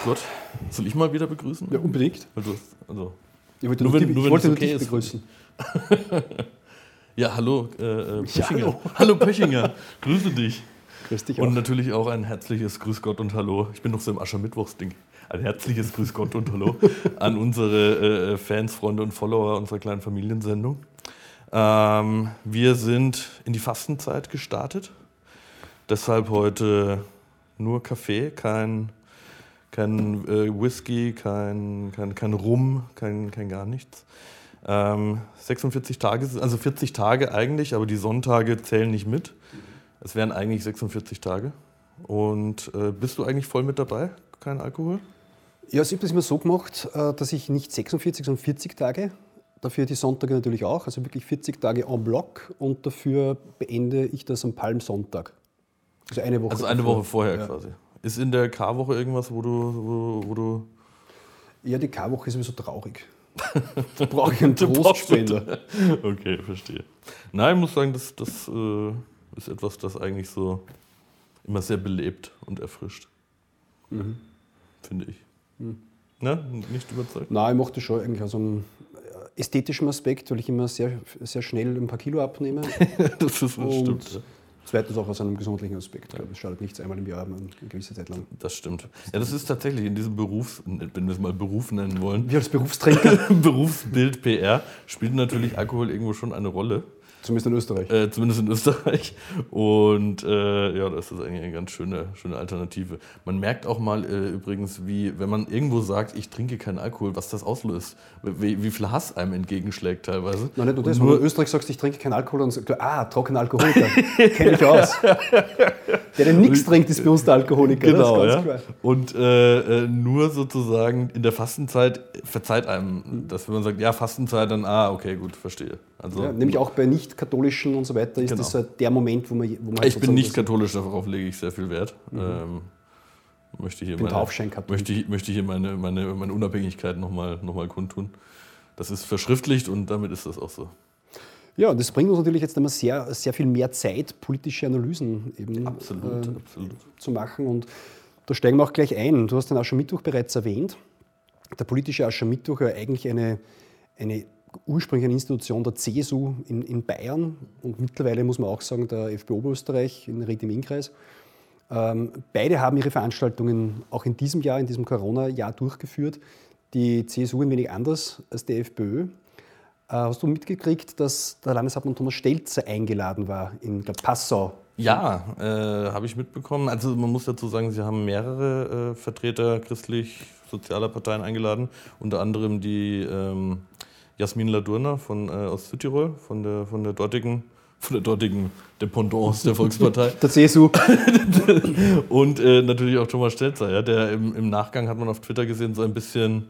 Ja. grüß Gott. Soll ich mal wieder begrüßen? Ja, unbedingt. Hast, also, Ich wollte Nur wenn- die- nur ich wollte es nur okay dich begrüßen. ja, hallo, äh, äh, Ja, Pöchinger. hallo. hallo, Pöchinger. Grüße dich. Grüß dich auch. Und natürlich auch ein herzliches Grüß Gott und Hallo. Ich bin noch so im Aschermittwochsding. Ein herzliches Grüß Gott und Hallo an unsere äh, Fans, Freunde und Follower unserer kleinen Familiensendung. Ähm, wir sind in die Fastenzeit gestartet. Deshalb heute nur Kaffee, kein, kein äh, Whisky, kein, kein, kein Rum, kein, kein gar nichts. Ähm, 46 Tage, also 40 Tage eigentlich, aber die Sonntage zählen nicht mit. Es wären eigentlich 46 Tage. Und äh, bist du eigentlich voll mit dabei? Kein Alkohol? Ja, also ich habe das immer so gemacht, äh, dass ich nicht 46, sondern 40 Tage, dafür die Sonntage natürlich auch, also wirklich 40 Tage en bloc und dafür beende ich das am Palmsonntag. Also eine Woche. Also eine. Woche vorher Ja. quasi. Ist in der K-Woche irgendwas, wo du, wo, wo du Ja, die K-Woche ist sowieso traurig. Da brauche ich einen Trostspender. Okay, verstehe. Nein, ich muss sagen, das, das äh, ist etwas, das eigentlich so immer sehr belebt und erfrischt. Mhm. Finde ich. Ne? Nicht überzeugt? Nein, ich mache das schon eigentlich aus einem äh, ästhetischen Aspekt, weil ich immer sehr, sehr schnell ein paar Kilo abnehme. das ist Und stimmt. ja. Zweitens auch aus einem gesundlichen Aspekt. weil Es schadet nichts einmal im Jahr, eine gewisse Zeit lang. Das stimmt. Ja, das ist tatsächlich in diesem Beruf, wenn wir es mal Beruf nennen wollen, Wir als Berufstrinker, Berufsbild PR, spielt natürlich Alkohol irgendwo schon eine Rolle. Zumindest in Österreich. Äh, zumindest in Österreich. Und äh, ja, das ist eigentlich eine ganz schöne, schöne Alternative. Man merkt auch mal äh, übrigens, wie, wenn man irgendwo sagt, ich trinke keinen Alkohol, was das auslöst. Wie, wie viel Hass einem entgegenschlägt teilweise. Nein, nicht nur das, Und wenn du nur, in Österreich sagst, ich trinke keinen Alkohol und sagst, ah, trockener Alkoholiker, kenne ich aus. Der, der nichts trinkt, ist bei uns der Alkoholiker. Genau, ja. klar. Und äh, äh, nur sozusagen in der Fastenzeit verzeiht einem, dass wenn man sagt, ja, Fastenzeit, dann, ah, okay, gut, verstehe. Also, Ja, nämlich auch bei nicht-katholischen und so weiter ist Genau. das halt der Moment, wo man. Wo man halt ich bin nicht katholisch, darauf lege ich sehr viel Wert. Ähm, möchte hier bin meine, möchte, ich- möchte hier meine, meine, meine Unabhängigkeit nochmal noch mal kundtun. Das ist verschriftlicht und damit ist das auch so. Ja, und das bringt uns natürlich jetzt einmal sehr, sehr viel mehr Zeit, politische Analysen eben Absolut, äh, absolut. zu machen. Und da steigen wir auch gleich ein. Du hast den Aschermittwoch bereits erwähnt. Der politische Aschermittwoch war eigentlich eine, eine ursprüngliche Institution der CSU in, in Bayern und mittlerweile muss man auch sagen der FPÖ Oberösterreich in Ried im Innkreis. Ähm, beide haben ihre Veranstaltungen auch in diesem Jahr, in diesem Corona-Jahr durchgeführt. Die CSU ein wenig anders als die FPÖ. Äh, Hast du mitgekriegt, dass der Landeshauptmann Thomas Stelzer eingeladen war in glaub, Passau? Ja, äh, habe ich mitbekommen. Also man muss dazu sagen, sie haben mehrere äh, Vertreter christlich-sozialer Parteien eingeladen, unter anderem die ähm, Jasmin Ladurner von, äh, aus Südtirol, von der, von der dortigen, von der dortigen Dependance der Volkspartei. Der CSU. Und äh, natürlich auch Thomas Stelzer, ja, der im, im Nachgang hat man auf Twitter gesehen, so ein bisschen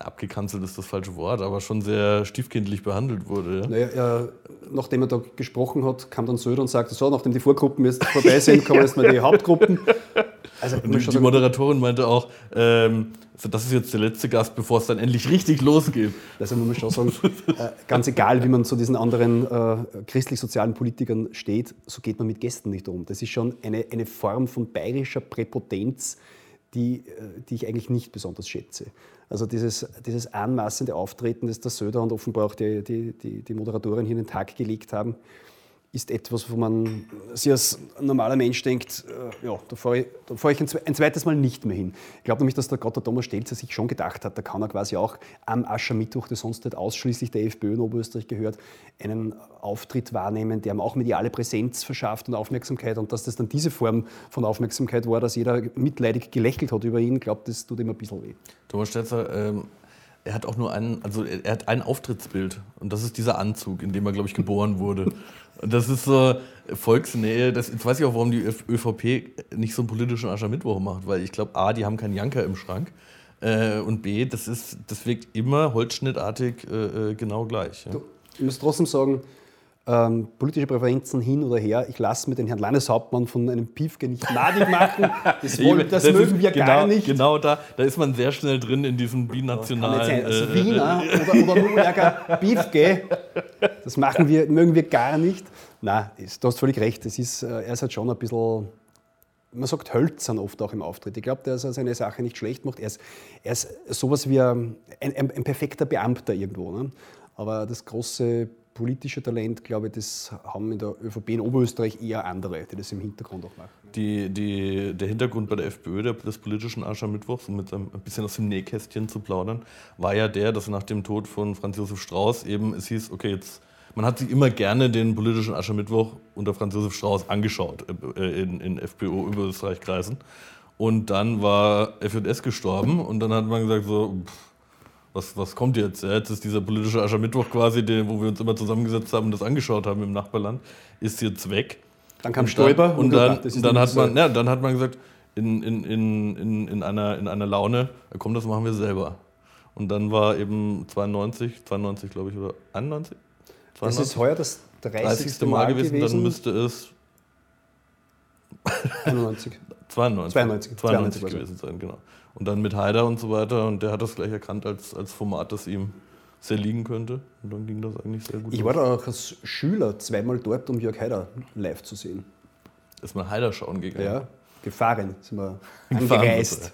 abgekanzelt ist das falsche Wort, aber schon sehr stiefkindlich behandelt wurde. Ja. Naja, er, nachdem er da gesprochen hat, kam dann Söder und sagte, so, nachdem die Vorgruppen jetzt vorbei sind, kommen jetzt mal die Hauptgruppen. Also Und die, die Moderatorin meinte auch, ähm, so, das ist jetzt der letzte Gast, bevor es dann endlich richtig losgeht. also man muss schon sagen, äh, ganz egal, wie man zu diesen anderen äh, christlich-sozialen Politikern steht, so geht man mit Gästen nicht um. Das ist schon eine, eine Form von bayerischer Präpotenz, die, äh, die ich eigentlich nicht besonders schätze. Also dieses, dieses anmaßende Auftreten, das der Söder und offenbar auch die, die, die, die Moderatorin hier in den Tag gelegt haben, ist etwas, wo man sich als normaler Mensch denkt, äh, ja, da fahre ich, da fahr ich ein, ein zweites Mal nicht mehr hin. Ich glaube nämlich, dass der Gott der Thomas Stelzer sich schon gedacht hat, da kann er quasi auch am Aschermittwoch, der sonst nicht ausschließlich der FPÖ in Oberösterreich gehört, einen Auftritt wahrnehmen, der ihm auch mediale Präsenz verschafft und Aufmerksamkeit. Und dass das dann diese Form von Aufmerksamkeit war, dass jeder mitleidig gelächelt hat über ihn, glaube das tut ihm ein bisschen weh. Thomas Stelzer, ähm, er hat auch nur einen, also er hat ein Auftrittsbild und das ist dieser Anzug, in dem er, glaube ich, geboren wurde. Und das ist so Volksnähe. Das, jetzt weiß ich auch, warum die ÖVP nicht so einen politischen Aschermittwoch macht, weil ich glaube, A, die haben keinen Janker im Schrank äh, und B, das, ist, das wirkt immer holzschnittartig äh, äh, genau gleich. Ja. Ich muss trotzdem sagen, ähm, politische Präferenzen hin oder her, ich lasse mir den Herrn Landeshauptmann von einem Piefke nicht madig machen. Das, wollen, das, ist mögen wir genau, gar nicht. Genau da, da ist man sehr schnell drin in diesem binationalen. Also äh, Wiener oder, oder Nürnberger Piefke, das machen wir, mögen wir gar nicht. Nein, ist- du hast völlig recht. Es ist, äh, er ist halt schon ein bisschen man sagt hölzern oft auch im Auftritt. Ich glaube, dass er seine Sache nicht schlecht macht. Er ist, er ist sowas wie ein, ein, ein perfekter Beamter irgendwo. Ne? Aber das große politische Talent, glaube ich, das haben in der ÖVP in Oberösterreich eher andere, die das im Hintergrund auch machen. Die, die, der Hintergrund bei der FPÖ des politischen Aschermittwochs, um mit ein bisschen aus dem Nähkästchen zu plaudern, war ja der, dass nach dem Tod von Franz Josef Strauß eben es hieß, okay, jetzt man hat sich immer gerne den politischen Aschermittwoch unter Franz Josef Strauß angeschaut äh, in, in FPÖ-Österreich-Kreisen. Und dann war FJS gestorben und dann hat man gesagt, so, pff, was, was kommt jetzt? Jetzt ist dieser politische Aschermittwoch quasi, den, wo wir uns immer zusammengesetzt haben und das angeschaut haben im Nachbarland, ist jetzt weg. Dann kam Stoiber und dann, und dann, dann hat man, ja, dann hat man gesagt, in, in, in, in, in, einer, in einer Laune, komm, das machen wir selber. Und dann war eben 92, 92 glaube ich, oder 91? Das ist heuer das 30. 30. Mal, gewesen, gewesen, dann müsste es 91. 92. 92, 92 gewesen sein, genau. Und dann mit Haider und so weiter. Und der hat das gleich erkannt als, als Format, das ihm sehr liegen könnte. Und dann ging das eigentlich sehr gut. Ich war da auch als Schüler zweimal dort, um Jörg Haider live zu sehen. Ist mal Haider schauen gegangen? Ja, gefahren sind wir angereist.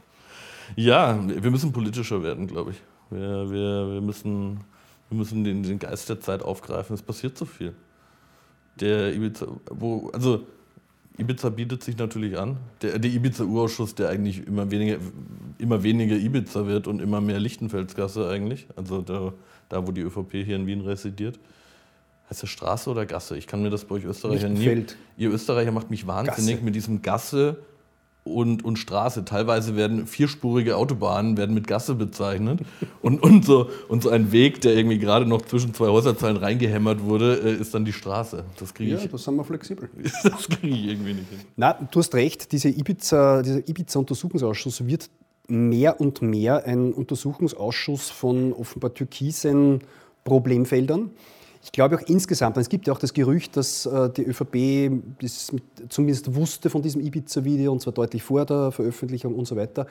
ja, wir müssen politischer werden, glaube ich. Wir, wir, wir, müssen, wir müssen den, den Geist der Zeit aufgreifen. Es passiert so viel. Der Ibiza, wo, also Ibiza bietet sich natürlich an. Der, der Ibiza-Urausschuss, der eigentlich immer weniger, immer weniger Ibiza wird und immer mehr Lichtenfelsgasse eigentlich, also da, da wo die ÖVP hier in Wien residiert. Heißt das Straße oder Gasse? Ich kann mir das bei euch Österreicher nie. Ihr Österreicher macht mich wahnsinnig Gasse. mit diesem Gasse und, und Straße. Teilweise werden vierspurige Autobahnen werden mit Gasse bezeichnet. Und, und, so, und so ein Weg, der irgendwie gerade noch zwischen zwei Häuserzeilen reingehämmert wurde, äh, ist dann die Straße. Das kriege ich. Ja, das sind wir flexibel. das kriege ich irgendwie nicht hin. Na, du hast recht, diese Ibiza, dieser Ibiza-Untersuchungsausschuss wird mehr und mehr ein Untersuchungsausschuss von offenbar türkisen Problemfeldern. Ich glaube auch insgesamt, es gibt ja auch das Gerücht, dass äh, die ÖVP das zumindest wusste von diesem Ibiza-Video und zwar deutlich vor der Veröffentlichung und so weiter.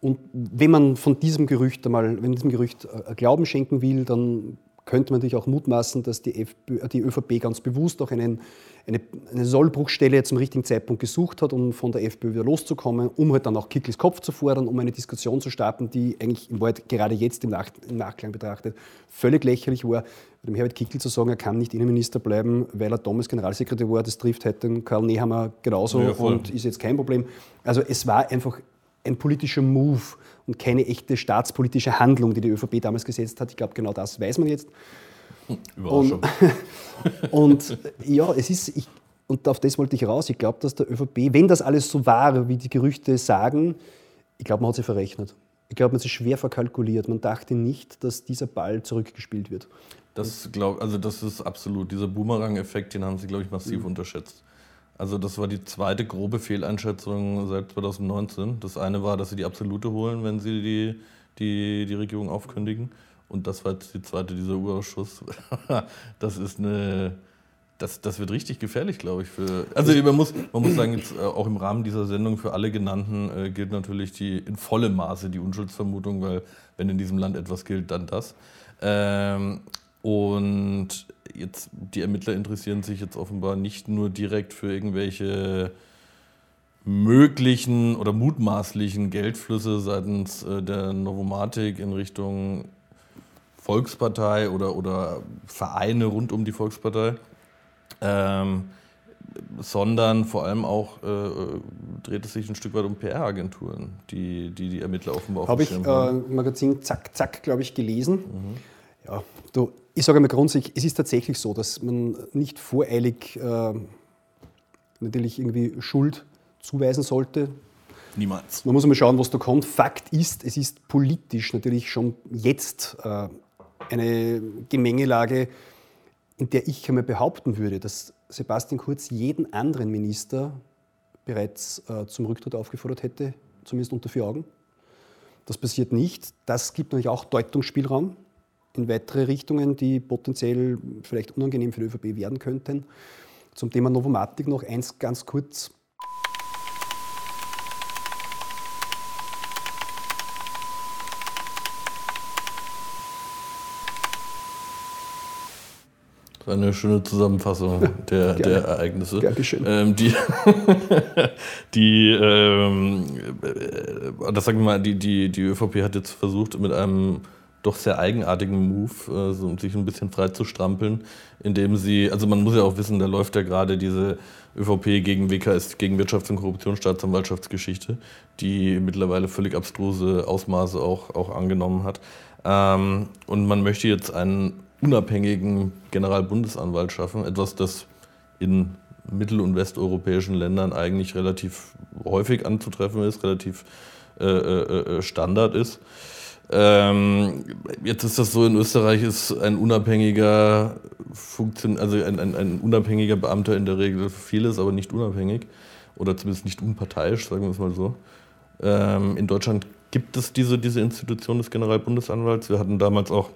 Und wenn man von diesem Gerücht einmal, wenn diesem Gerücht äh, Glauben schenken will, dann könnte man natürlich auch mutmaßen, dass die, FPÖ, die ÖVP ganz bewusst auch einen, eine, eine, Sollbruchstelle zum richtigen Zeitpunkt gesucht hat, um von der FPÖ wieder loszukommen, um halt dann auch Kickels Kopf zu fordern, um eine Diskussion zu starten, die eigentlich im Wald gerade jetzt im, Nach im Nachklang betrachtet völlig lächerlich war. Dem Herbert Kickl zu sagen, er kann nicht Innenminister bleiben, weil er damals Generalsekretär war, das trifft heute Karl Nehammer genauso ja, und ist jetzt kein Problem. Also es war einfach ein politischer Move und keine echte staatspolitische Handlung, die die ÖVP damals gesetzt hat. Ich glaube, genau das weiß man jetzt. Überraschung. Und, und ja, es ist, ich, und auf das wollte ich raus, ich glaube, dass der ÖVP, wenn das alles so war, wie die Gerüchte sagen, ich glaube, man hat sie verrechnet. Ich glaube, man hat sie schwer verkalkuliert. Man dachte nicht, dass dieser Ball zurückgespielt wird. Das, glaub, also das ist absolut, dieser Boomerang-Effekt, den haben sie, glaube ich, massiv mhm. unterschätzt. Also das war die zweite grobe Fehleinschätzung seit 2019. Das eine war, dass sie die Absolute holen, wenn sie die, die, die Regierung aufkündigen. Und das war jetzt die zweite, dieser Urausschuss. das ist eine, das, das wird richtig gefährlich, glaube ich. Für, also man muss, man muss sagen, jetzt, äh, auch im Rahmen dieser Sendung für alle genannten äh, gilt natürlich die, in vollem Maße die Unschuldsvermutung, weil wenn in diesem Land etwas gilt, dann das. Ähm, und jetzt, die Ermittler interessieren sich jetzt offenbar nicht nur direkt für irgendwelche möglichen oder mutmaßlichen Geldflüsse seitens äh, der Novomatic in Richtung Volkspartei oder, oder Vereine rund um die Volkspartei, ähm, sondern vor allem auch äh, dreht es sich ein Stück weit um PR-Agenturen, die, die die Ermittler offenbar auf Habe ich äh, Magazin Zack Zack, glaube ich, gelesen. Mhm. Ja, du, ich sage einmal grundsätzlich, es ist tatsächlich so, dass man nicht voreilig äh, natürlich irgendwie Schuld zuweisen sollte. Niemals. Man muss einmal schauen, was da kommt. Fakt ist, es ist politisch natürlich schon jetzt äh, eine Gemengelage, in der ich einmal behaupten würde, dass Sebastian Kurz jeden anderen Minister bereits äh, zum Rücktritt aufgefordert hätte, zumindest unter vier Augen. Das passiert nicht. Das gibt natürlich auch Deutungsspielraum in weitere Richtungen, die potenziell vielleicht unangenehm für die ÖVP werden könnten. Zum Thema Novomatic noch eins ganz kurz. Eine schöne Zusammenfassung der, der Ereignisse. Dankeschön. Ähm, die, die ähm, äh, das sagen wir mal, die, die, die ÖVP hat jetzt versucht, mit einem doch sehr eigenartigen Move, äh, so, sich ein bisschen frei zu strampeln, indem sie, also man muss ja auch wissen, da läuft ja gerade diese ÖVP gegen WKS, gegen Wirtschafts- und Korruptionsstaatsanwaltschaftsgeschichte, die mittlerweile völlig abstruse Ausmaße auch, auch angenommen hat. Ähm, und man möchte jetzt einen unabhängigen Generalbundesanwalt schaffen, etwas, das in mittel- und westeuropäischen Ländern eigentlich relativ häufig anzutreffen ist, relativ äh, äh, äh, Standard ist. Ähm, jetzt ist das so, in Österreich ist ein unabhängiger Funktion, also ein, ein, ein, unabhängiger Beamter in der Regel vieles, aber nicht unabhängig oder zumindest nicht unparteiisch, sagen wir es mal so. Ähm, in Deutschland gibt es diese, diese Institution des Generalbundesanwalts. Wir hatten damals auch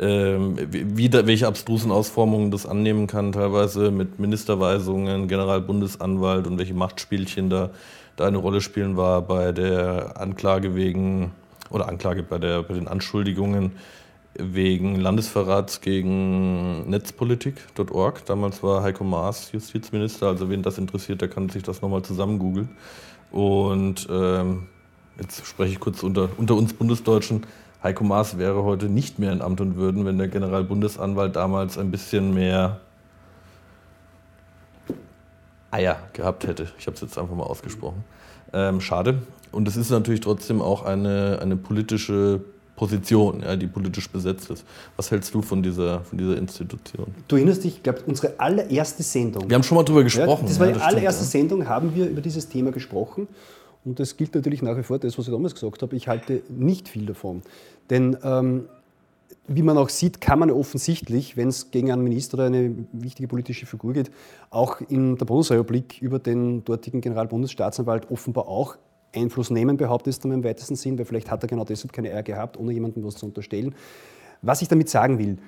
ähm, wie, welche abstrusen Ausformungen das annehmen kann, teilweise mit Ministerweisungen, Generalbundesanwalt und welche Machtspielchen da, da eine Rolle spielen, war bei der Anklage wegen, oder Anklage bei, der, bei den Anschuldigungen wegen Landesverrats gegen Netzpolitik.org. Damals war Heiko Maas Justizminister, also wen das interessiert, der kann sich das nochmal zusammen googeln. Und ähm, jetzt spreche ich kurz unter, unter uns Bundesdeutschen. Heiko Maas wäre heute nicht mehr in Amt und Würden, wenn der Generalbundesanwalt damals ein bisschen mehr Eier gehabt hätte. Ich habe es jetzt einfach mal ausgesprochen. Ähm, schade. Und es ist natürlich trotzdem auch eine, eine politische Position, ja, die politisch besetzt ist. Was hältst du von dieser, von dieser Institution? Du erinnerst dich, ich glaube, unsere allererste Sendung. Wir haben schon mal darüber gesprochen. Ja, das war ja, das die allererste stimmt, Sendung, haben wir über dieses Thema gesprochen. Und das gilt natürlich nach wie vor, das, was ich damals gesagt habe, ich halte nicht viel davon. Denn ähm, wie man auch sieht, kann man offensichtlich, wenn es gegen einen Minister oder eine wichtige politische Figur geht, auch in der Bundesrepublik über den dortigen Generalbundesstaatsanwalt offenbar auch Einfluss nehmen, behauptet es dann im weitesten Sinn, weil vielleicht hat er genau deshalb keine Eier gehabt, ohne jemandem was zu unterstellen. Was ich damit sagen will,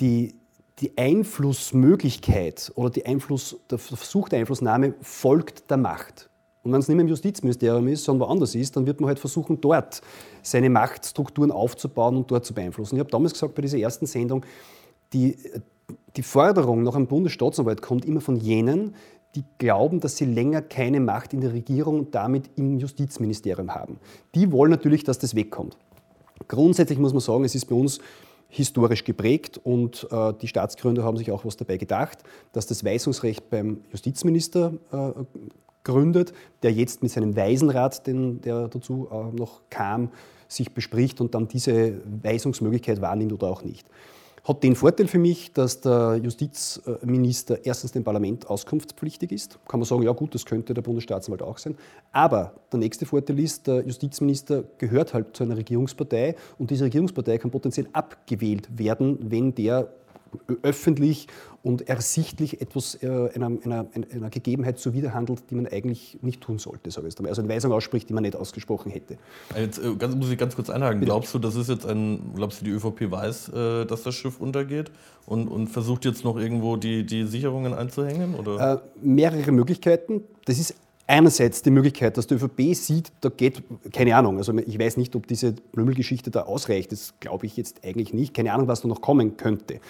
die, die Einflussmöglichkeit oder die Einfluss, der Versuch der Einflussnahme folgt der Macht. Und wenn es nicht mehr im Justizministerium ist, sondern woanders ist, dann wird man halt versuchen, dort seine Machtstrukturen aufzubauen und dort zu beeinflussen. Ich habe damals gesagt, bei dieser ersten Sendung, die, die Forderung nach einem Bundesstaatsanwalt kommt immer von jenen, die glauben, dass sie länger keine Macht in der Regierung und damit im Justizministerium haben. Die wollen natürlich, dass das wegkommt. Grundsätzlich muss man sagen, es ist bei uns historisch geprägt und äh, die Staatsgründer haben sich auch was dabei gedacht, dass das Weisungsrecht beim Justizminister äh, gründet, der jetzt mit seinem Waisenrat, den, der dazu äh, noch kam, sich bespricht und dann diese Weisungsmöglichkeit wahrnimmt oder auch nicht. Hat den Vorteil für mich, dass der Justizminister erstens dem Parlament auskunftspflichtig ist. Kann man sagen, ja gut, das könnte der Bundesstaatsanwalt auch sein. Aber der nächste Vorteil ist, der Justizminister gehört halt zu einer Regierungspartei und diese Regierungspartei kann potenziell abgewählt werden, wenn der öffentlich und ersichtlich etwas äh, einer, einer, einer, Gegebenheit zuwiderhandelt, die man eigentlich nicht tun sollte, sage ich Also eine Weisung ausspricht, die man nicht ausgesprochen hätte. Jetzt äh, ganz, muss ich ganz kurz einhaken. Bitte. Glaubst du, das ist jetzt ein, glaubst du, die ÖVP weiß, äh, dass das Schiff untergeht und, und versucht jetzt noch irgendwo die, die Sicherungen einzuhängen? Oder? Äh, mehrere Möglichkeiten. Das ist einerseits die Möglichkeit, dass die ÖVP sieht, da geht, keine Ahnung, also ich weiß nicht, ob diese Blümel-Geschichte da ausreicht, das glaube ich jetzt eigentlich nicht, keine Ahnung, was da noch kommen könnte.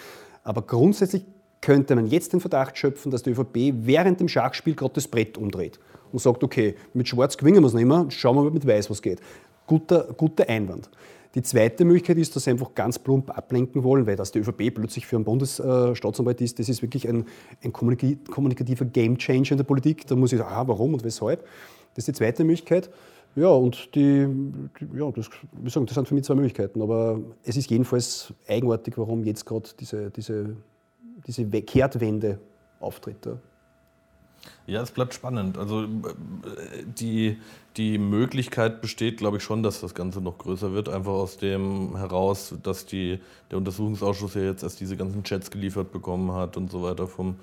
Aber grundsätzlich könnte man jetzt den Verdacht schöpfen, dass die ÖVP während dem Schachspiel gerade das Brett umdreht und sagt, okay, mit Schwarz gewinnen wir es nicht mehr, schauen wir mal mit Weiß, was geht. Guter, guter Einwand. Die zweite Möglichkeit ist, dass sie einfach ganz plump ablenken wollen, weil dass die ÖVP plötzlich für einen Bundesstaatsanwalt ist, das ist wirklich ein, ein kommunikativer Gamechanger in der Politik. Da muss ich sagen, ah, warum und weshalb. Das ist die zweite Möglichkeit. Ja, und die, die ja, das, wie sagen, das sind für mich zwei Möglichkeiten. Aber es ist jedenfalls eigenartig, warum jetzt gerade diese, diese, diese Kehrtwende auftritt. Ja. Ja, es bleibt spannend. Also äh, die, die Möglichkeit besteht, glaube ich, schon, dass das Ganze noch größer wird. Einfach aus dem heraus, dass die, der Untersuchungsausschuss ja jetzt erst diese ganzen Chats geliefert bekommen hat und so weiter vom,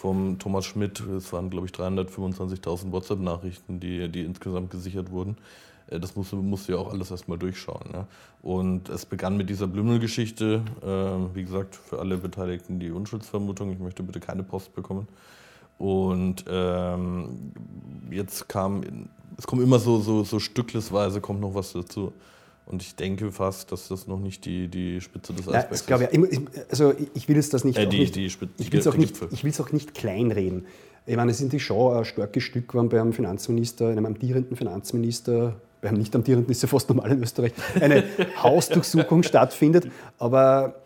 vom Thomas Schmidt. Es waren, glaube ich, 325.000 WhatsApp-Nachrichten, die, die insgesamt gesichert wurden. Äh, das musste, musste ja auch alles erstmal durchschauen. Ja. Und es begann mit dieser Blümel-Geschichte. Äh, wie gesagt, für alle Beteiligten die Unschuldsvermutung. Ich möchte bitte keine Post bekommen. Und ähm, jetzt kam, es kommt immer so, so, so stücklesweise kommt noch was dazu. Und ich denke fast, dass das noch nicht die, die Spitze des Eisbergs ja, ist. Ich, also ich will es das nicht, äh, die, nicht die ich will es auch, nicht, auch nicht kleinreden. Ich meine, es ist schon ein starkes Stück, wenn beim Finanzminister, einem amtierenden Finanzminister, beim nicht amtierenden ist ja fast normal in Österreich, eine Hausdurchsuchung stattfindet. Aber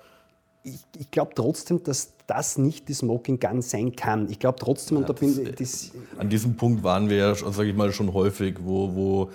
ich, ich glaube trotzdem, dass das nicht die Smoking Gun sein kann. Ich glaube trotzdem, ja, und da bin das, An diesem Punkt waren wir ja, sage ich mal, schon häufig, wo, wo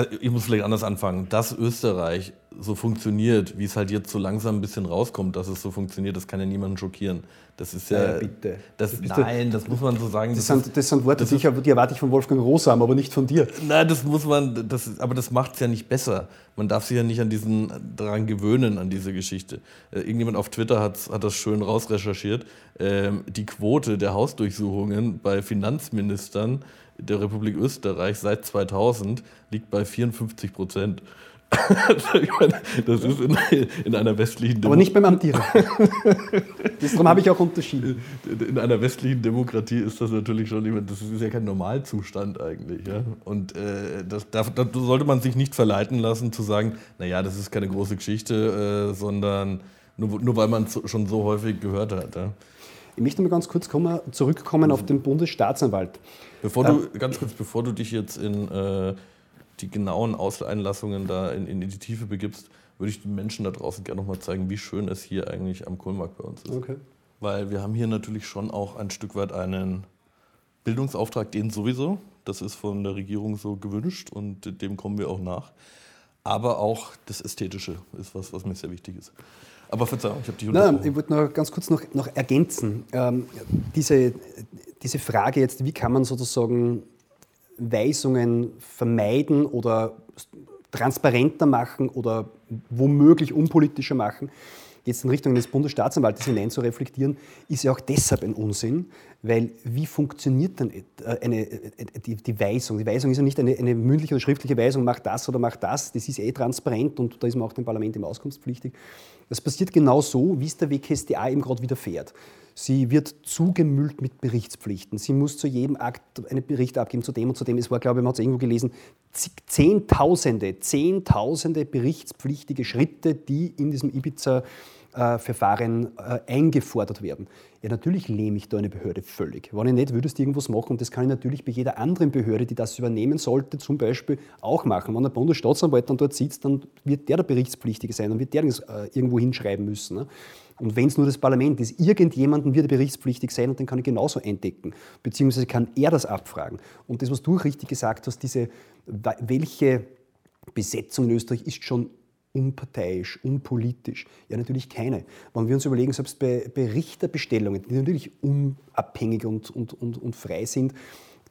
also ich muss vielleicht anders anfangen, dass Österreich so funktioniert, wie es halt jetzt so langsam ein bisschen rauskommt, dass es so funktioniert, das kann ja niemanden schockieren. Das ist ja. ja bitte. Das, nein, das muss man so sagen. Das, das sind, das sind Worte, das die, die erwarte ich von Wolfgang Rosam, aber nicht von dir. Nein, das muss man, das, aber das macht es ja nicht besser. Man darf sich ja nicht an diesen, daran gewöhnen, an diese Geschichte. Äh, irgendjemand auf Twitter hat, hat das schön rausrecherchiert. Ähm, die Quote der Hausdurchsuchungen bei Finanzministern der Republik Österreich seit 2000 liegt bei 54 Prozent. das ist in, in einer westlichen Demokratie. Aber nicht beim Amtieren. Darum habe ich auch unterschieden. In einer westlichen Demokratie ist das natürlich schon, das ist ja kein Normalzustand eigentlich. Ja? Und äh, das, da, da, sollte man sich nicht verleiten lassen zu sagen, naja, das ist keine große Geschichte, äh, sondern nur, nur weil man es schon so häufig gehört hat. Ja? Ich möchte mal ganz kurz kommen, zurückkommen auf den Bundesstaatsanwalt. Bevor du, ganz kurz, bevor du dich jetzt in äh, die genauen Auseinlassungen da in, in, die Tiefe begibst, würde ich den Menschen da draußen gerne nochmal zeigen, wie schön es hier eigentlich am Kohlmarkt bei uns ist. Okay. Weil wir haben hier natürlich schon auch ein Stück weit einen Bildungsauftrag, den sowieso. Das ist von der Regierung so gewünscht und dem kommen wir auch nach. Aber auch das Ästhetische ist was, was mir sehr wichtig ist. Aber Verzeihung, ich habe dich Nein, ich wollte noch ganz kurz noch, noch ergänzen. Ähm, diese, diese Frage jetzt, wie kann man sozusagen Weisungen vermeiden oder transparenter machen oder womöglich unpolitischer machen, jetzt in Richtung des Bundesstaatsanwaltes hinein zu reflektieren, ist ja auch deshalb ein Unsinn, weil wie funktioniert dann eine, die, die, Weisung? Die Weisung ist ja nicht eine, eine, mündliche oder schriftliche Weisung, mach das oder mach das, das ist eh transparent und da ist man auch dem Parlament im Auskunftspflichtig. Das passiert genau so, wie es der WKSDA eben gerade widerfährt. Sie wird zugemüllt mit Berichtspflichten. Sie muss zu jedem Akt einen Bericht abgeben, zu dem und zu dem. Es war, glaube ich, man hat es irgendwo gelesen, Zehntausende, Zehntausende berichtspflichtige Schritte, die in diesem Ibiza Verfahren äh, eingefordert werden. Ja, natürlich lähme ich da eine Behörde völlig. Wenn ich nicht, würdest du irgendwas machen. Und das kann ich natürlich bei jeder anderen Behörde, die das übernehmen sollte, zum Beispiel auch machen. Wenn der Bundesstaatsanwalt dann dort sitzt, dann wird der der Berichtspflichtige sein, dann wird der äh, irgendwo hinschreiben müssen. Ne? Und wenn es nur das Parlament ist, irgendjemanden wird er berichtspflichtig sein und den kann ich genauso entdecken. Beziehungsweise kann er das abfragen. Und das, was du richtig gesagt hast, diese, welche Besetzung in Österreich ist schon unparteiisch, unpolitisch? Ja, natürlich keine. Wenn wir uns überlegen, selbst bei, bei Richterbestellungen, die natürlich unabhängig und, und, und, und frei sind,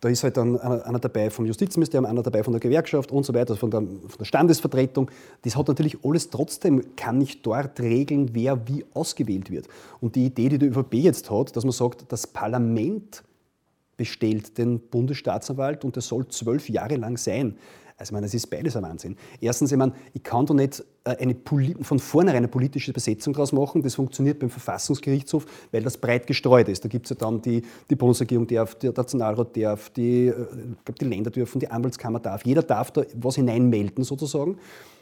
da ist halt dann einer dabei vom Justizministerium, einer dabei von der Gewerkschaft und so weiter, von der, von der Standesvertretung. Das hat natürlich alles trotzdem, kann nicht dort regeln, wer wie ausgewählt wird. Und die Idee, die die ÖVP jetzt hat, dass man sagt, das Parlament bestellt den Bundesstaatsanwalt und der soll zwölf Jahre lang sein. Also ich meine, das ist beides ein Wahnsinn. Erstens, ich meine, ich kann doch nicht äh, eine, von vornherein eine politische Besetzung daraus machen. Das funktioniert beim Verfassungsgerichtshof, weil das breit gestreut ist. Da gibt es ja dann die, die Bundesregierung darf, der Nationalrat darf, die, äh, die Länder dürfen, die Anwaltskammer darf. Jeder darf da was hineinmelden sozusagen.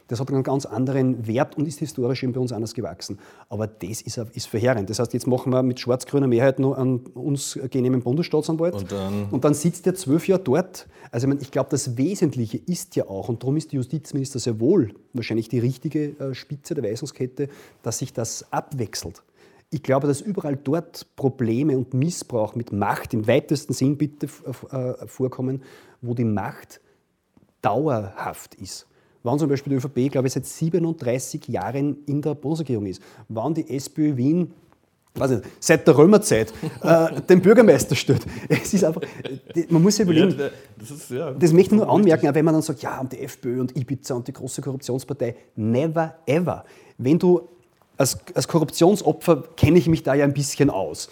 Das hat einen ganz anderen Wert und ist historisch eben bei uns anders gewachsen. Aber das ist, ist verheerend. Das heißt, jetzt machen wir mit schwarz-grüner Mehrheit nur einen uns genehmen Bundesstaatsanwalt und dann, und dann sitzt der zwölf Jahre dort. Also ich, meine, ich glaube, das Wesentliche ist ja auch, und darum ist die Justizminister sehr wohl wahrscheinlich die richtige äh, Spitze der Weisungskette, dass sich das abwechselt. Ich glaube, dass überall dort Probleme und Missbrauch mit Macht im weitesten Sinn bitte äh, vorkommen, wo die Macht dauerhaft ist. Wann zum Beispiel die ÖVP, glaube ich, seit 37 Jahren in der Bundesregierung ist. Wann die SPÖ Wien weiß nicht, seit der Römerzeit äh, den Bürgermeister stört. Es ist einfach, man muss sich überlegen, ja, das, ist, ja, das möchte ich nur anmerken, wenn man dann sagt, ja, und die FPÖ und Ibiza und die große Korruptionspartei, never ever. Wenn du als, als Korruptionsopfer kenne ich mich da ja ein bisschen aus.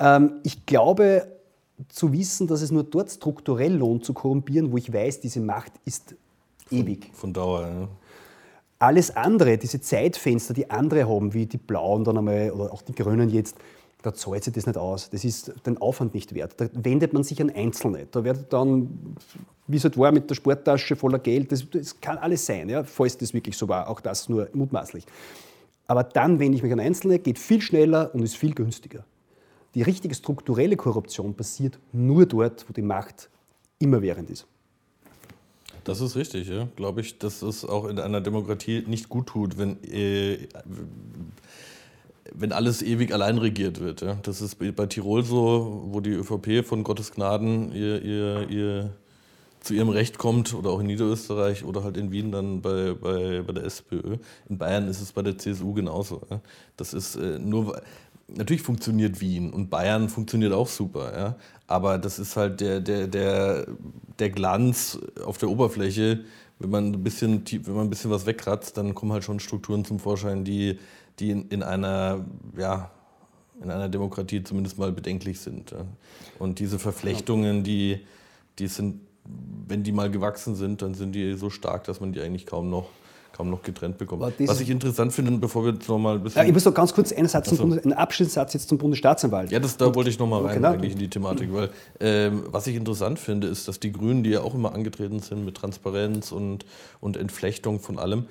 Ähm, ich glaube zu wissen, dass es nur dort strukturell lohnt zu korrumpieren, wo ich weiß, diese Macht ist ewig. Von Dauer, ja. Alles andere, diese Zeitfenster, die andere haben, wie die Blauen dann einmal oder auch die Grünen jetzt, da zahlt sich das nicht aus. Das ist den Aufwand nicht wert. Da wendet man sich an Einzelne. Da wird dann wie es halt war mit der Sporttasche voller Geld, das, das kann alles sein, ja, falls das wirklich so war, auch das nur mutmaßlich. Aber dann wende ich mich an Einzelne, geht viel schneller und ist viel günstiger. Die richtige strukturelle Korruption passiert nur dort, wo die Macht immerwährend ist. Das ist richtig, ja. Glaube ich, dass es auch in einer Demokratie nicht gut tut, wenn, äh, wenn alles ewig allein regiert wird. Ja. Das ist bei Tirol so, wo die ÖVP von Gottes Gnaden ihr, ihr, ihr zu ihrem Recht kommt oder auch in Niederösterreich oder halt in Wien dann bei, bei, bei der SPÖ. In Bayern ist es bei der CSU genauso. Ja. Das ist äh, nur, natürlich funktioniert Wien und Bayern funktioniert auch super, ja. Aber das ist halt der, der, der, der Glanz auf der Oberfläche. Wenn man ein bisschen, wenn man ein bisschen was wegkratzt, dann kommen halt schon Strukturen zum Vorschein, die, die in, in einer, ja, in einer Demokratie zumindest mal bedenklich sind. Ja. Und diese Verflechtungen, die, die sind wenn die mal gewachsen sind, dann sind die so stark, dass man die eigentlich kaum noch, kaum noch getrennt bekommt. Was ich interessant finde, bevor wir jetzt noch mal ein bisschen... Ja, ich muss noch ganz kurz einen, Satz Bundes, einen Abschnittssatz jetzt zum Bundesstaatsanwalt. Ja, das, da Und, wollte ich noch mal rein genau. eigentlich in die Thematik, weil ähm, was ich interessant finde, ist, dass die Grünen, die ja auch immer angetreten sind mit Transparenz und, und Entflechtung von allem,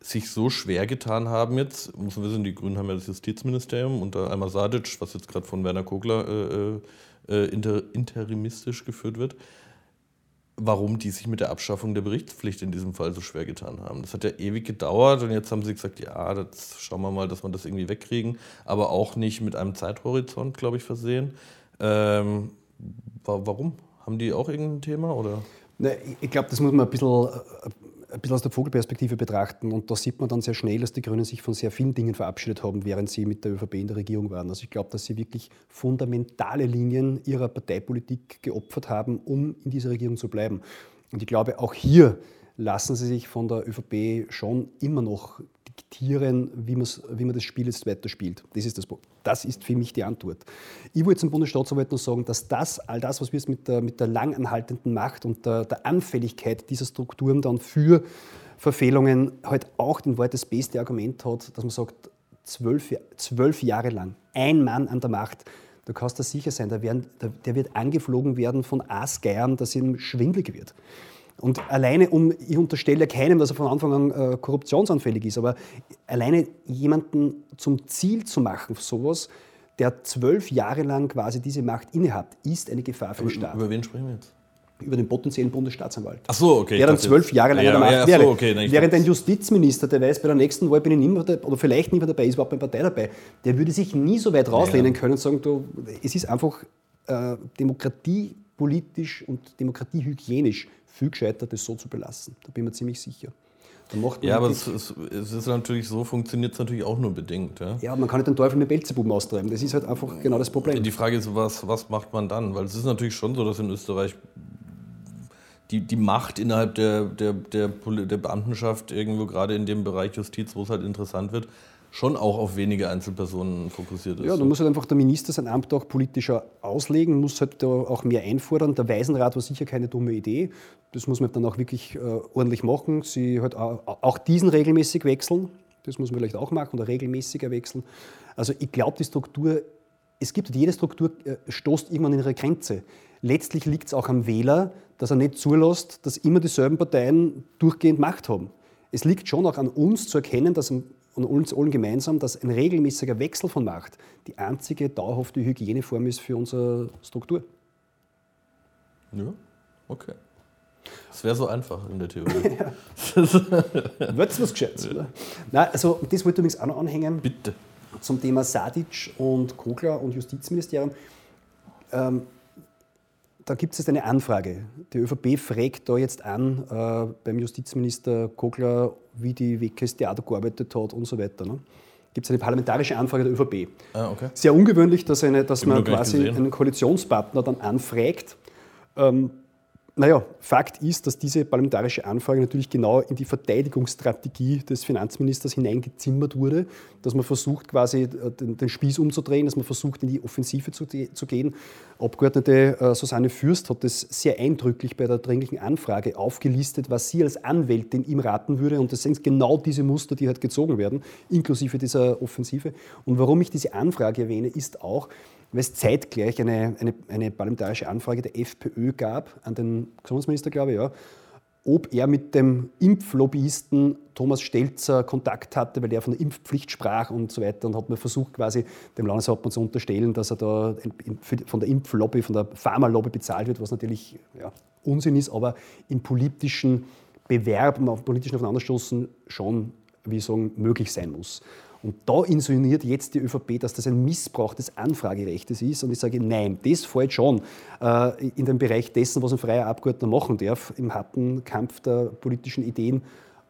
sich so schwer getan haben jetzt, muss man wissen, die Grünen haben ja das Justizministerium unter Alma Sadic, was jetzt gerade von Werner Kogler äh, äh, inter, interimistisch geführt wird, warum die sich mit der Abschaffung der Berichtspflicht in diesem Fall so schwer getan haben. Das hat ja ewig gedauert und jetzt haben sie gesagt, ja, das schauen wir mal, dass wir das irgendwie wegkriegen, aber auch nicht mit einem Zeithorizont, glaube ich, versehen. Ähm, warum? Haben die auch irgendein Thema? Oder? Ne, ich glaube, das muss man ein bisschen äh, ein bisschen aus der Vogelperspektive betrachten. Und da sieht man dann sehr schnell, dass die Grünen sich von sehr vielen Dingen verabschiedet haben, während sie mit der ÖVP in der Regierung waren. Also ich glaube, dass sie wirklich fundamentale Linien ihrer Parteipolitik geopfert haben, um in dieser Regierung zu bleiben. Und ich glaube, auch hier lassen sie sich von der ÖVP schon immer noch diktieren, wie, wie man das Spiel jetzt weiterspielt. Das ist, das, das ist für mich die Antwort. Ich wollte zum Bundesstaatsanwalt noch sagen, dass das, all das, was wir jetzt mit der, mit der langanhaltenden Macht und der, der Anfälligkeit dieser Strukturen dann für Verfehlungen halt auch den Wort das beste Argument hat, dass man sagt, zwölf, zwölf Jahre lang ein Mann an der Macht, du kannst da sicher sein, der, werden, der, der wird angeflogen werden von Aasgeiern, dass ihm schwindelig wird. Und alleine um, ich unterstelle ja keinem, dass er von Anfang an äh, korruptionsanfällig ist, aber alleine jemanden zum Ziel zu machen sowas, der zwölf Jahre lang quasi diese Macht innehat, ist eine Gefahr für den Staat. Über wen sprechen wir jetzt? Über den potenziellen Bundesstaatsanwalt. Ach so, okay. Der dann zwölf Jahre lang ja, an der Macht ja, wäre. So, okay, Während ein Justizminister, der weiß, bei der nächsten Wahl bin ich nicht mehr, oder vielleicht nicht mehr dabei, ist überhaupt bei Partei dabei, der würde sich nie so weit rauslehnen ja, können und sagen, du, es ist einfach äh, demokratiepolitisch und demokratiehygienisch viel gescheiter, das so zu belassen. Da bin ich mir ziemlich sicher. ja, aber es, es, es, ist natürlich so, funktioniert es natürlich auch nur bedingt. Ja, ja man kann nicht den Teufel mit Belzebuben austreiben. Das ist halt einfach genau das Problem. Die Frage ist, was, was macht man dann? Weil es ist natürlich schon so, dass in Österreich die, die Macht innerhalb der, der, der, der Beamtenschaft irgendwo gerade in dem Bereich Justiz, wo es halt interessant wird, schon auch auf wenige Einzelpersonen fokussiert ist. Ja, da muss halt einfach der Minister sein Amt auch politischer auslegen, muss halt da auch mehr einfordern. Der Waisenrat war sicher keine dumme Idee. Das muss man dann auch wirklich äh, ordentlich machen. Sie halt auch diesen regelmäßig wechseln. Das muss man vielleicht auch machen oder regelmäßiger wechseln. Also ich glaube, die Struktur, es gibt jede Struktur, äh, stoßt irgendwann in ihre Grenze. Letztlich liegt es auch am Wähler, dass er nicht zulässt, dass immer dieselben Parteien durchgehend Macht haben. Es liegt schon auch an uns zu erkennen, dass und uns allen gemeinsam, dass ein regelmäßiger Wechsel von Macht die einzige dauerhafte Hygieneform ist für unsere Struktur. Ja, okay. Das wäre so einfach in der Theorie. ja. Wird was geschätzt, oder? Nein, also das wollte ich übrigens auch noch anhängen. Bitte. Zum Thema Sadic und Kogler und Justizministerium. Ähm, da gibt es jetzt eine Anfrage. Die ÖVP fragt da jetzt an äh, beim Justizminister Kogler, wie die WKS Theater gearbeitet hat und so weiter. Ne? Gibt es eine parlamentarische Anfrage der ÖVP. Ah, okay. Sehr ungewöhnlich, dass, eine, dass man quasi einen Koalitionspartner dann anfragt. Ähm, naja, Fakt ist, dass diese parlamentarische Anfrage natürlich genau in die Verteidigungsstrategie des Finanzministers hineingezimmert wurde, dass man versucht, quasi äh, den, Spieß umzudrehen, dass man versucht, in die Offensive zu, zu gehen. Abgeordnete äh, Susanne Fürst hat das sehr eindrücklich bei der dringlichen Anfrage aufgelistet, was sie als Anwältin ihm raten würde. Und das sind genau diese Muster, die halt gezogen werden, inklusive dieser Offensive. Und warum ich diese Anfrage erwähne, ist auch, weil es zeitgleich eine, eine, eine parlamentarische Anfrage der FPÖ gab an den Gesundheitsminister, glaube ich, ja, ob er mit dem Impflobbyisten Thomas Stelzer Kontakt hatte, weil er von der Impfpflicht sprach und so weiter. Und hat man versucht, quasi dem Landeshauptmann zu unterstellen, dass er da von der Impflobby, von der Pharmalobby bezahlt wird, was natürlich ja, Unsinn ist, aber im politischen Bewerben, auf politischen Aufeinanderstoßen schon, wie ich sagen, möglich sein muss. Und da insinuiert jetzt die ÖVP, dass das ein Missbrauch des Anfragerechtes ist. Und ich sage, nein, das fällt schon äh, in den Bereich dessen, was ein freier Abgeordneter machen darf, im harten Kampf der politischen Ideen.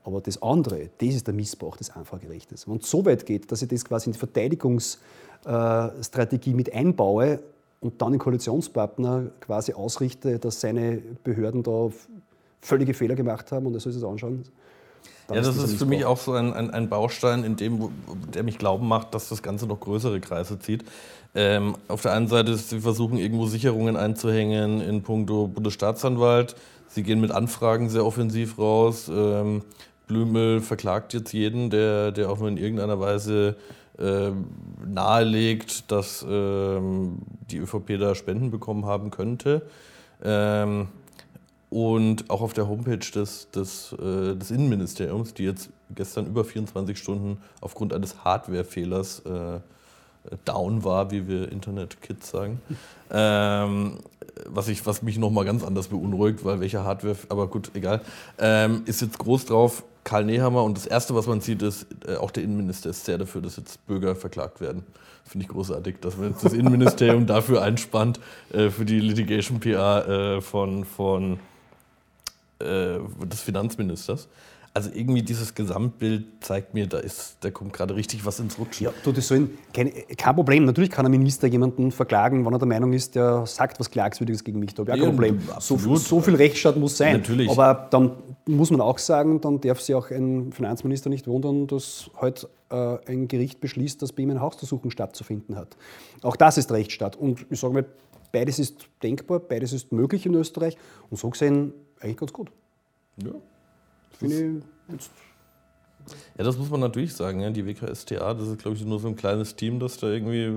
Aber das andere, das ist der Missbrauch des Anfragerechtes. Wenn es so weit geht, dass ich das quasi in die Verteidigungsstrategie mit einbaue und dann den Koalitionspartner quasi ausrichte, dass seine Behörden da völlige Fehler gemacht haben und er soll sich das anschauen, ja, das ist für mich auch so ein, ein, ein, Baustein, in dem, der mich glauben macht, dass das Ganze noch größere Kreise zieht. Ähm, auf der einen Seite, sie versuchen irgendwo Sicherungen einzuhängen in puncto Bundesstaatsanwalt. Sie gehen mit Anfragen sehr offensiv raus. Ähm, Blümel verklagt jetzt jeden, der, der auch nur in irgendeiner Weise äh, nahelegt, dass ähm, die ÖVP da Spenden bekommen haben könnte. Ähm, und auch auf der Homepage des, des, äh, des Innenministeriums, die jetzt gestern über 24 Stunden aufgrund eines Hardwarefehlers äh, down war, wie wir Internet-Kids sagen. ähm, was, ich, was mich nochmal ganz anders beunruhigt, weil welche Hardware, aber gut, egal, ähm, ist jetzt groß drauf Karl Nehammer und das Erste, was man sieht, ist, äh, auch der Innenminister ist sehr dafür, dass jetzt Bürger verklagt werden. Finde ich großartig, dass man jetzt das Innenministerium dafür einspannt, äh, für die Litigation PR äh, von, von äh, des Finanzministers. Also irgendwie dieses Gesamtbild zeigt mir, da, ist, da kommt gerade richtig was ins Rutschen. Ja, du, das sollen, kein, kein Problem. Natürlich kann ein Minister jemanden verklagen, wenn er der Meinung ist, der sagt was Klagswürdiges gegen mich. Da habe ich auch kein Problem. So, so, viel Rechtsstaat muss sein. Natürlich. Aber dann muss man auch sagen, dann darf sich auch ein Finanzminister nicht wundern, dass heute äh, ein Gericht beschließt, dass bei ihm eine Hausdurchsuchung stattzufinden hat. Auch das ist Rechtsstaat. Und ich sage mal, beides ist denkbar, beides ist möglich in Österreich. Und so gesehen eigentlich ganz gut. Ja. Finde ich jetzt ja, das muss man natürlich sagen. Ja. Die WKSTA, das ist, glaube ich, nur so ein kleines Team, das da irgendwie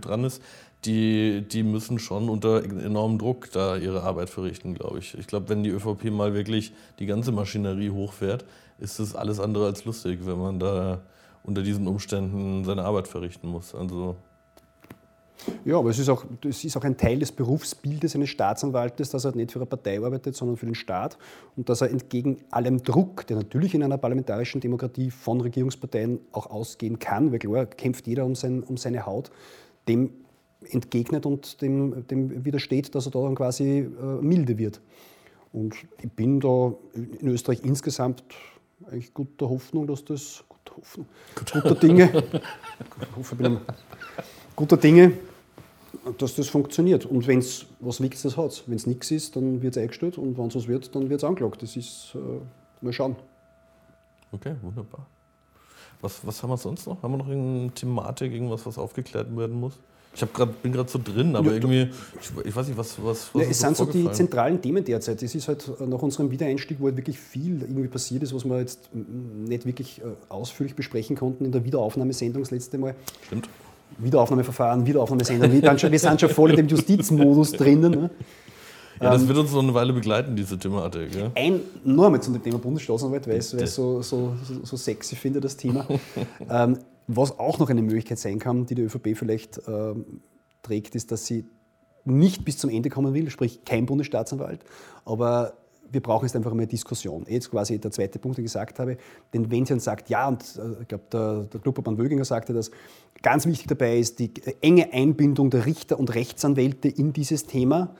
dran ist. Die, die müssen schon unter enormem Druck da ihre Arbeit verrichten, glaube ich. Ich glaube, wenn die ÖVP mal wirklich die ganze Maschinerie hochfährt, ist das alles andere als lustig, wenn man da unter diesen Umständen seine Arbeit verrichten muss. Also ja, aber es ist, auch, es ist auch ein Teil des Berufsbildes eines Staatsanwaltes, dass er nicht für eine Partei arbeitet, sondern für den Staat. Und dass er entgegen allem Druck, der natürlich in einer parlamentarischen Demokratie von Regierungsparteien auch ausgehen kann, weil klar kämpft jeder um, sein, um seine Haut, dem entgegnet und dem, dem widersteht, dass er da dann quasi äh, milde wird. Und ich bin da in Österreich insgesamt eigentlich guter Hoffnung, dass das guter Hoffnung, guter Dinge, guter Dinge, dass das funktioniert. Und wenn es was Wichtiges hat, wenn es nichts ist, dann wird es eingestellt und wenn es was wird, dann wird es angelagt. Das ist, äh, mal schauen. Okay, wunderbar. Was, was haben wir sonst noch? Haben wir noch irgendeine Thematik, irgendwas, was aufgeklärt werden muss? Ich grad, bin gerade so drin, aber ja, irgendwie, ich, ich, weiß nicht, was. was, was ja, es sind so die zentralen Themen derzeit. Es ist halt nach unserem Wiedereinstieg, wo halt wirklich viel irgendwie passiert ist, was wir jetzt nicht wirklich äh, ausführlich besprechen konnten in der Wiederaufnahmesendung das letzte Mal. Stimmt. Wiederaufnahmeverfahren, Wiederaufnahmesendung. Wir, wir sind schon voll in dem Justizmodus drinnen. Ne? Ja, das ähm, wird uns noch eine Weile begleiten, diese Thematik. Ja? Ein, nur einmal zum Thema Bundesstaatsanwalt, weil ich es so, so, so, sexy finde, das Thema. ähm, was auch noch eine Möglichkeit sein kann, die die ÖVP vielleicht ähm, trägt, ist, dass sie nicht bis zum Ende kommen will, sprich kein Bundesstaatsanwalt, aber wir brauchen jetzt einfach eine Diskussion. Jetzt quasi der zweite Punkt, den ich gesagt habe. Denn wenn sie dann sagt, ja, und äh, ich glaube, der, der Klubobmann Wöginger sagte das, ganz wichtig dabei ist die enge Einbindung der Richter und Rechtsanwälte in dieses Thema.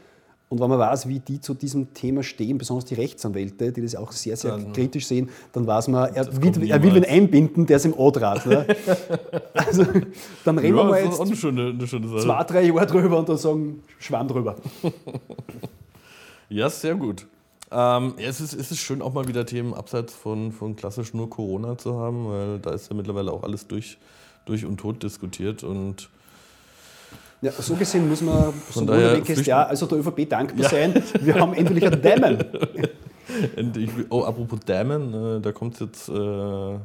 Und wenn man weiß, wie die zu diesem Thema stehen, besonders die Rechtsanwälte, die das auch sehr, sehr dann, kritisch sehen, dann weiß man, er, will, er will wen einbinden, der ist im O-Draht. Ne? also, dann reden ja, wir mal jetzt eine schöne, eine schöne zwei, drei Jahre drüber und dann sagen, Schwamm drüber. ja, sehr gut. Ähm, es, ist, es ist schön, auch mal wieder Themen abseits von, von klassisch nur Corona zu haben, weil da ist ja mittlerweile auch alles durch, durch und tot diskutiert und ja, so gesehen muss man von so daher ist, ja, also der ÖVP dankbar ja. sein. Wir haben endlich einen Dämmen. oh, apropos Dämmen, äh, da kommt es jetzt äh, zu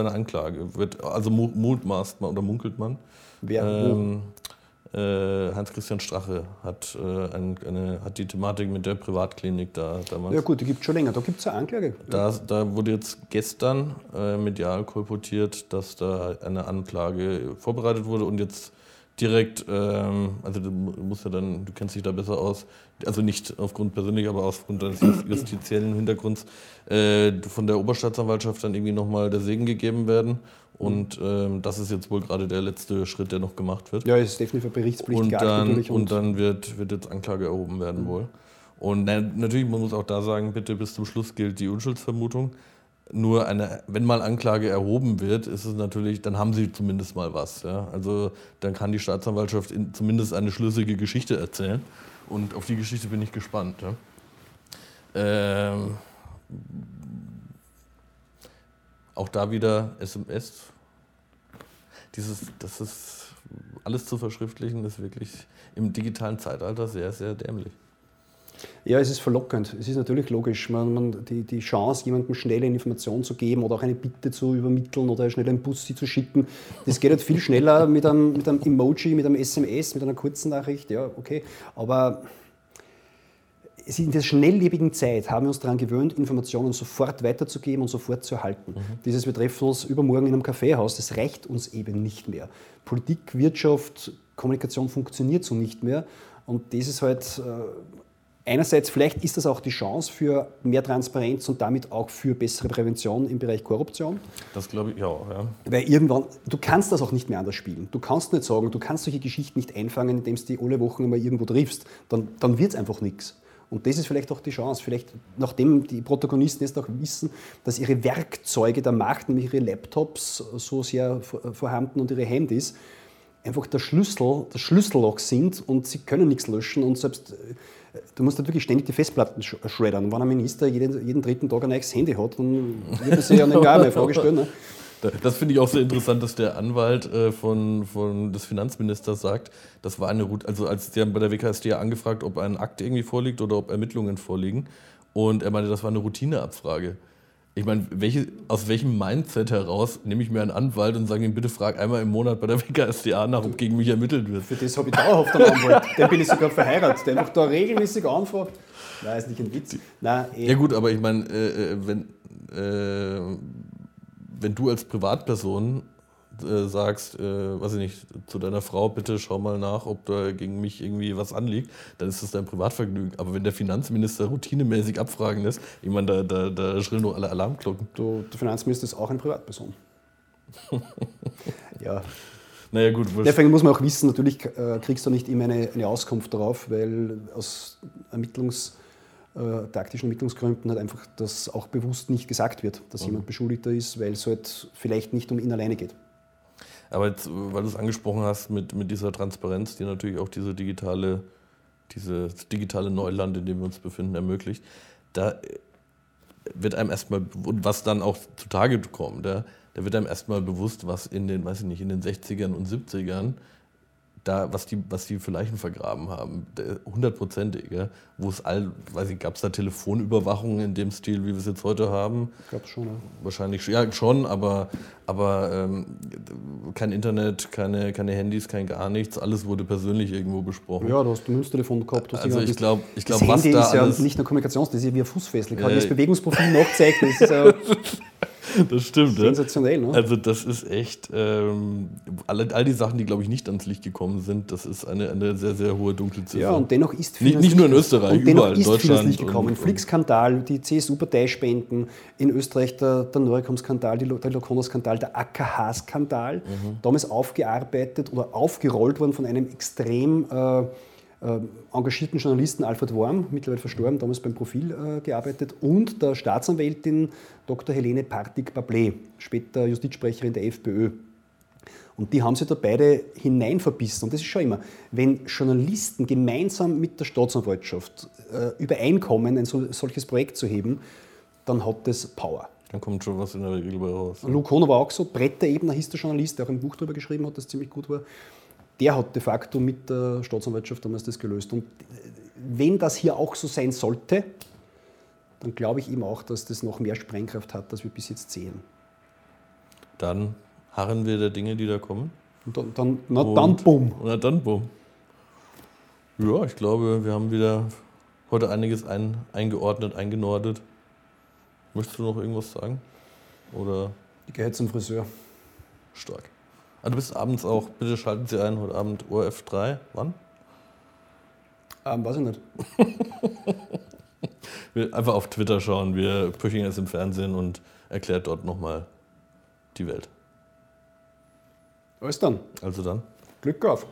einer Anklage. Wird, also mutmaßt man oder munkelt man. Wer? Ähm, äh, Hans-Christian Strache hat, äh, ein, eine, hat die Thematik mit der Privatklinik da damals. Ja gut, die gibt es schon länger. Da gibt es eine Anklage. Da, da wurde jetzt gestern äh, medial kolportiert, dass da eine Anklage vorbereitet wurde und jetzt direkt, ähm, also du musst ja dann, du kennst dich da besser aus, also nicht aufgrund persönlich, aber aufgrund deines justiziellen Hintergrunds, äh, von der Oberstaatsanwaltschaft dann irgendwie nochmal der Segen gegeben werden. Und ähm, das ist jetzt wohl gerade der letzte Schritt, der noch gemacht wird. Ja, es ist definitiv verpflichtspflichtig. Und dann, und, und dann wird, wird jetzt Anklage erhoben werden mhm. wohl. Und na, natürlich, man muss auch da sagen, bitte bis zum Schluss gilt die Unschuldsvermutung. Nur eine, wenn mal Anklage erhoben wird, ist es natürlich, dann haben sie zumindest mal was. Ja? Also dann kann die Staatsanwaltschaft in, zumindest eine schlüssige Geschichte erzählen. Und auf die Geschichte bin ich gespannt. Ja? Ähm, auch da wieder SMS. Dieses, das ist alles zu verschriftlichen, ist wirklich im digitalen Zeitalter sehr, sehr dämlich. Ja, es ist verlockend. Es ist natürlich logisch. Man, man, die, die Chance, jemandem schnelle Informationen zu geben oder auch eine Bitte zu übermitteln oder schnell einen Bus zu schicken, das geht halt viel schneller mit einem, mit einem Emoji, mit einem SMS, mit einer kurzen Nachricht. Ja, okay. Aber in der schnelllebigen Zeit haben wir uns daran gewöhnt, Informationen sofort weiterzugeben und sofort zu erhalten. Mhm. Dieses, wir treffen uns übermorgen in einem Kaffeehaus, das reicht uns eben nicht mehr. Politik, Wirtschaft, Kommunikation funktioniert so nicht mehr. Und das ist halt äh, Einerseits, vielleicht ist das auch die Chance für mehr Transparenz und damit auch für bessere Prävention im Bereich Korruption. Das glaube ich ja, ja. Weil irgendwann, du kannst das auch nicht mehr anders spielen. Du kannst nicht sagen, du kannst solche Geschichten nicht einfangen, indem du die alle Wochen mal irgendwo triffst. Dann, dann wird es einfach nichts. Und das ist vielleicht auch die Chance, vielleicht nachdem die Protagonisten jetzt auch wissen, dass ihre Werkzeuge der Macht, nämlich ihre Laptops, so sehr vorhanden und ihre Handys, einfach der Schlüssel, das Schlüsselloch sind und sie können nichts löschen und selbst du musst halt wirklich ständig die Festplatten shreddern. Und wenn ein Minister jeden, jeden dritten Tag ein neues Handy hat, dann wird er sich ja nicht gar eine Frage stellen. Ne? Das finde ich auch sehr interessant, dass der Anwalt äh, von, von des Finanzministers sagt, das war eine Route, also als der bei der WKSD angefragt, ob ein Akt irgendwie vorliegt oder ob Ermittlungen vorliegen. Und er meinte, das war eine Routineabfrage. Ich meine, welche, aus welchem Mindset heraus nehme ich mir einen Anwalt und sage ihm, bitte frag einmal im Monat bei der WKSDA nach, ob gegen mich ermittelt wird? Für das habe ich dauerhaft einen Anwalt. Den bin ich sogar verheiratet, der einfach da regelmäßig anfragt. Nein, ist nicht ein Witz. Nein, eh. Ja gut, aber ich meine, äh, äh, wenn, äh, wenn du als Privatperson äh, sagst, äh, weiß ich nicht, zu deiner Frau, bitte schau mal nach, ob da gegen mich irgendwie was anliegt, dann ist das dein Privatvergnügen. Aber wenn der Finanzminister routinemäßig abfragen lässt, ich meine, da, da, da schrillen doch alle Alarmglocken. Du, der Finanzminister ist auch eine Privatperson. ja. Naja, gut. Deswegen muss man auch wissen, natürlich äh, kriegst du nicht immer eine, eine Auskunft darauf, weil aus Ermittlungs- äh, taktischen Ermittlungsgründen halt einfach das auch bewusst nicht gesagt wird, dass mhm. jemand Beschuldigter ist, weil es halt vielleicht nicht um ihn alleine geht. Aber jetzt, weil du es angesprochen hast mit, mit dieser Transparenz, die natürlich auch diese digitale, dieses digitale Neuland, in dem wir uns befinden, ermöglicht, da wird einem erstmal, was dann auch zutage kommt, da, da wird einem erstmal bewusst, was in den, weiß ich nicht, in den 60ern und 70ern da, was die, was die für Leichen vergraben haben, hundertprozentig. Wo es all, weiß ich, gab es da Telefonüberwachung in dem Stil, wie wir es jetzt heute haben? Gab es schon, ja. Wahrscheinlich ja, schon, aber, aber ähm, kein Internet, keine, keine Handys, kein gar nichts, alles wurde persönlich irgendwo besprochen. Ja, du hast ein Münztelefon gehabt. also ich glaube, ich glaub, was Handy da ist ja nicht nur Kommunikations, das ist ja wie ein Fußfessel. Kann ja, das Bewegungsprofil nachzeichnen. Das ist ja das stimmt. Sensationell, ne? Also das ist echt, ähm, all, all die Sachen, die, glaube ich, nicht ans Licht gekommen sind, das ist eine, eine sehr, sehr hohe Dunkelziffer. Ja, und dennoch ist vieles... Nicht, nicht nur in Österreich, und überall, ist Deutschland. Vieles Licht gekommen. Flick-Skandal, die CSU-Parteispenden, in Österreich der, der Neurecom-Skandal, der Locono-Skandal, der AKH-Skandal, mhm. damals aufgearbeitet oder aufgerollt worden von einem extrem... Äh, engagierten Journalisten Alfred Worm, mittlerweile verstorben, damals beim Profil äh, gearbeitet, und der Staatsanwältin Dr. Helene Partik-Bablé, später Justizsprecherin der FPÖ. Und die haben sich da beide hineinverbissen. Und das ist schon immer, wenn Journalisten gemeinsam mit der Staatsanwaltschaft äh, übereinkommen, ein so, solches Projekt zu heben, dann hat das Power. Dann kommt schon was in der Regel bei raus. Luke Hohner war auch so, Bretter Ebner hieß der Journalist, der auch ein Buch darüber geschrieben hat, das ziemlich gut war der hat de facto mit der Staatsanwaltschaft damals das gelöst. Und wenn das hier auch so sein sollte, dann glaube ich eben auch, dass das noch mehr Sprengkraft hat, als wir bis jetzt sehen. Dann harren wir der Dinge, die da kommen. Und dann, dann, na, dann bumm. Na dann bumm. Ja, ich glaube, wir haben wieder heute einiges ein, eingeordnet, eingenordet. Möchtest du noch irgendwas sagen? Oder Ich gehe jetzt zum Friseur. stark? Ah, du bist abends auch, bitte schalten Sie ein, heute Abend ORF3. Wann? Ähm, weiß ich nicht. Wir einfach auf Twitter schauen. Wir Pöchinger ist im Fernsehen und erklärt dort nochmal die Welt. Alles dann. Also dann. Glück auf.